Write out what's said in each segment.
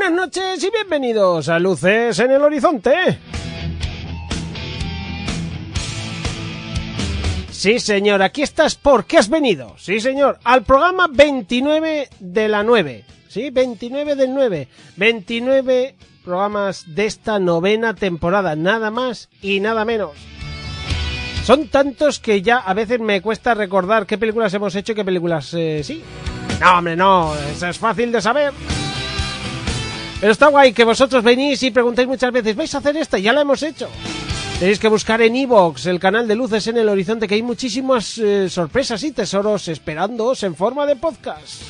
Buenas noches y bienvenidos a Luces en el Horizonte. Sí, señor, aquí estás porque has venido. Sí, señor, al programa 29 de la 9. Sí, 29 del 9. 29 programas de esta novena temporada, nada más y nada menos. Son tantos que ya a veces me cuesta recordar qué películas hemos hecho y qué películas eh, sí. No, hombre, no, eso es fácil de saber. Pero está guay que vosotros venís y preguntáis muchas veces, ¿vais a hacer esta? Ya la hemos hecho. Tenéis que buscar en Evox el canal de Luces en el Horizonte, que hay muchísimas eh, sorpresas y tesoros esperándoos en forma de podcast.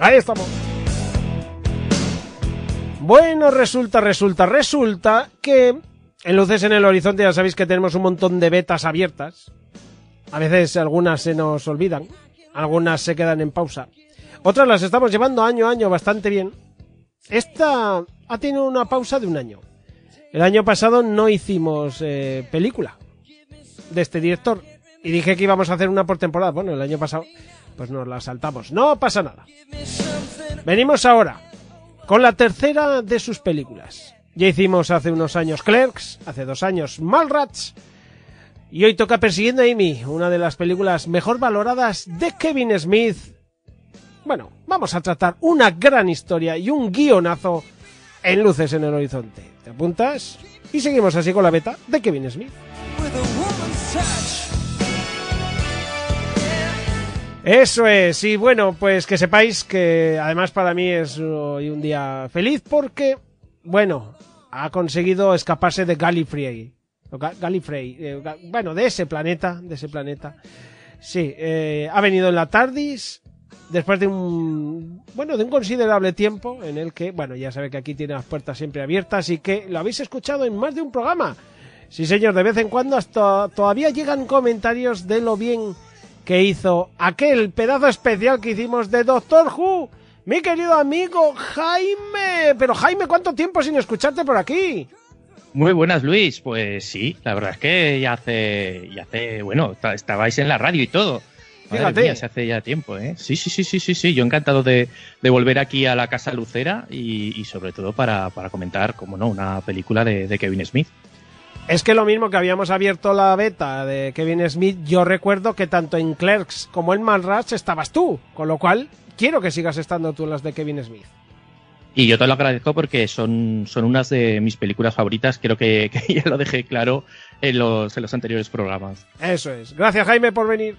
Ahí estamos. Bueno, resulta, resulta, resulta que en Luces en el Horizonte ya sabéis que tenemos un montón de betas abiertas. A veces algunas se nos olvidan, algunas se quedan en pausa. Otras las estamos llevando año a año bastante bien. Esta ha tenido una pausa de un año. El año pasado no hicimos eh, película de este director. Y dije que íbamos a hacer una por temporada. Bueno, el año pasado pues nos la saltamos. No pasa nada. Venimos ahora con la tercera de sus películas. Ya hicimos hace unos años Clerks, hace dos años Malrats, y hoy toca Persiguiendo a Amy, una de las películas mejor valoradas de Kevin Smith. Bueno, vamos a tratar una gran historia y un guionazo en Luces en el Horizonte. ¿Te apuntas? Y seguimos así con la beta de Kevin Smith. Eso es, y bueno, pues que sepáis que además para mí es hoy un día feliz porque, bueno, ha conseguido escaparse de Gallifrey. Ga- Gallifrey, eh, bueno, de ese planeta, de ese planeta. Sí, eh, ha venido en la TARDIS después de un, bueno, de un considerable tiempo en el que, bueno, ya sabe que aquí tiene las puertas siempre abiertas y que lo habéis escuchado en más de un programa. Sí, señor, de vez en cuando hasta todavía llegan comentarios de lo bien que hizo aquel pedazo especial que hicimos de Doctor Who. Mi querido amigo Jaime. Pero Jaime, ¿cuánto tiempo sin escucharte por aquí? Muy buenas, Luis. Pues sí, la verdad es que ya hace, ya hace, bueno, ta- estabais en la radio y todo. Fíjate. mía, se hace ya tiempo, ¿eh? Sí, sí, sí, sí, sí, sí. Yo encantado de, de volver aquí a la Casa Lucera y, y sobre todo para, para comentar, como no, una película de, de Kevin Smith. Es que lo mismo que habíamos abierto la beta de Kevin Smith, yo recuerdo que tanto en Clerks como en Malrats estabas tú, con lo cual quiero que sigas estando tú en las de Kevin Smith. Y yo te lo agradezco porque son, son unas de mis películas favoritas. Creo que, que ya lo dejé claro en los, en los anteriores programas. Eso es. Gracias Jaime por venir.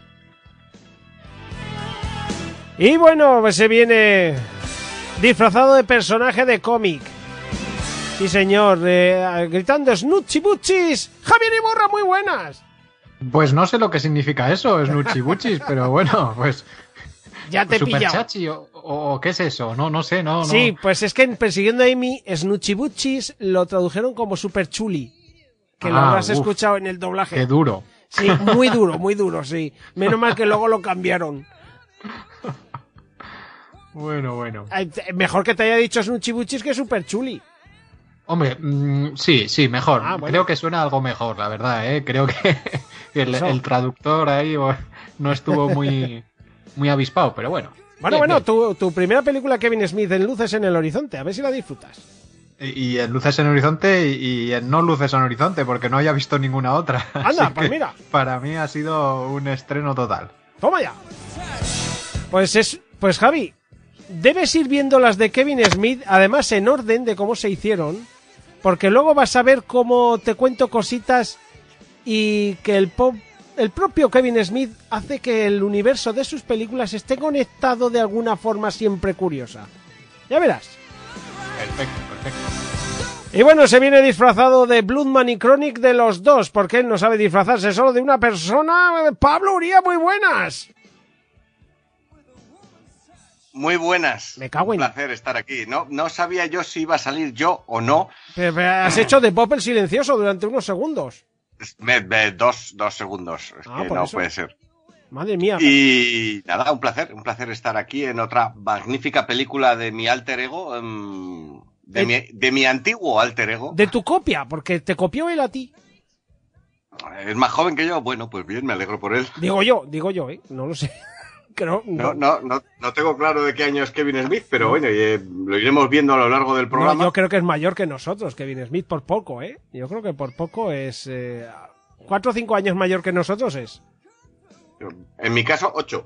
Y bueno, pues se viene disfrazado de personaje de cómic. Sí, señor, eh, gritando Snutchi Buchis. Javier Iborra, muy buenas. Pues no sé lo que significa eso, Snuchibuchis, pero bueno, pues. Ya te Super pillado. chachi o, o qué es eso, no, no sé, no, no. Sí, pues es que en Persiguiendo a Amy, Snutchi Buchis lo tradujeron como Super Chuli. Que lo Ah, habrás uf. escuchado en el doblaje. Qué duro. Sí, muy duro, muy duro, sí. Menos mal que luego lo cambiaron. Bueno, bueno. Mejor que te haya dicho Snutchi Buchis que Super Chuli. Hombre, mm, sí, sí, mejor. Ah, bueno. Creo que suena algo mejor, la verdad, ¿eh? Creo que el, el traductor ahí no estuvo muy, muy avispado, pero bueno. Bueno, Bien, bueno, bien. tu, tu primera película Kevin Smith en Luces en el Horizonte, a ver si la disfrutas. Y, y en Luces en Horizonte y, y en No Luces en Horizonte, porque no haya visto ninguna otra. Anda, pues mira. Para mí ha sido un estreno total. Toma ya. Pues es Pues Javi, debes ir viendo las de Kevin Smith, además en orden de cómo se hicieron, porque luego vas a ver cómo te cuento cositas y que el, po- el propio Kevin Smith hace que el universo de sus películas esté conectado de alguna forma siempre curiosa. Ya verás. Perfecto, perfecto. Y bueno, se viene disfrazado de Bloodman y Chronic de los dos, porque él no sabe disfrazarse solo de una persona. Pablo Uría, muy buenas. Muy buenas. Me cago en- Un placer estar aquí. No, no sabía yo si iba a salir yo o no. Pero- pero Has hecho de Pop el silencioso durante unos segundos. Me- me- dos, dos segundos. Es Ah, que no eso. puede ser. Madre mía. Y nada, un placer, un placer estar aquí en otra magnífica película de mi alter ego, em, de, Eh. mi, de mi antiguo alter ego. De tu copia, porque te copió él a ti. Es más joven que yo. Bueno, pues bien, me alegro por él. Digo yo, digo yo, ¿eh? No lo sé. No, no, no, no tengo claro de qué año es Kevin Smith, pero bueno, eh, lo iremos viendo a lo largo del programa. yo creo que es mayor que nosotros, Kevin Smith, por poco, ¿eh? Yo creo que por poco es... eh, cuatro o cinco años mayor que nosotros es. En mi caso, ocho.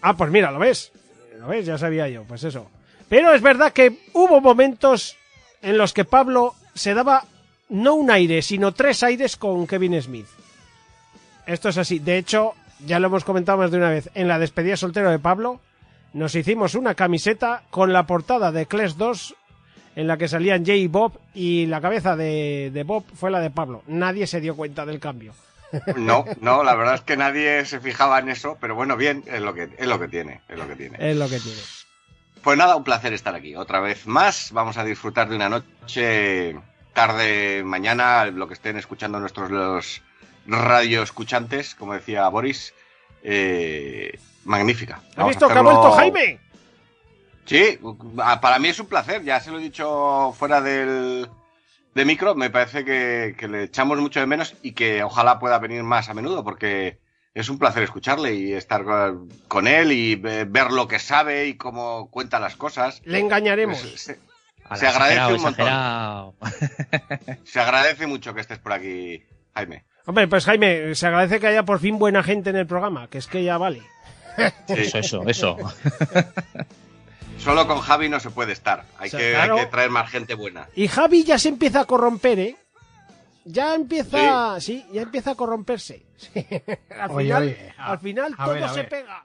Ah, pues mira, ¿lo ves? ¿Lo ves? Ya sabía yo, pues eso. Pero es verdad que hubo momentos en los que Pablo se daba no un aire, sino tres aires con Kevin Smith. Esto es así. De hecho, ya lo hemos comentado más de una vez. En la despedida soltero de Pablo, nos hicimos una camiseta con la portada de Clash 2 en la que salían Jay y Bob y la cabeza de, de Bob fue la de Pablo. Nadie se dio cuenta del cambio. No, no, la verdad es que nadie se fijaba en eso, pero bueno, bien, es lo que, es lo que tiene, es lo que tiene. Es lo que tiene. Pues nada, un placer estar aquí. Otra vez más, vamos a disfrutar de una noche, tarde, mañana, lo que estén escuchando nuestros los radio escuchantes, como decía Boris. eh, magnífica. ¿Has visto que ha vuelto Jaime? Sí, a- para mí es un placer, ya se lo he dicho fuera del de micro, me parece que, que le echamos mucho de menos y que ojalá pueda venir más a menudo porque es un placer escucharle y estar con- con él y ve- ver lo que sabe y cómo cuenta las cosas. Le engañaremos. Pues, se, se agradece exagerado, un montón. exagerado. Se agradece mucho que estés por aquí, Jaime. Hombre, pues Jaime, se agradece que haya por fin buena gente en el programa, que es que ya vale. Sí, Eso, eso, eso. Solo con Javi no se puede estar, hay, O sea, que, claro. hay que traer más gente buena. Y Javi ya se empieza a corromper, ¿eh? Ya empieza, sí, ya empieza a corromperse. Sí. al, Oye, final, oye, a- al final a todo ver, a se ver. pega.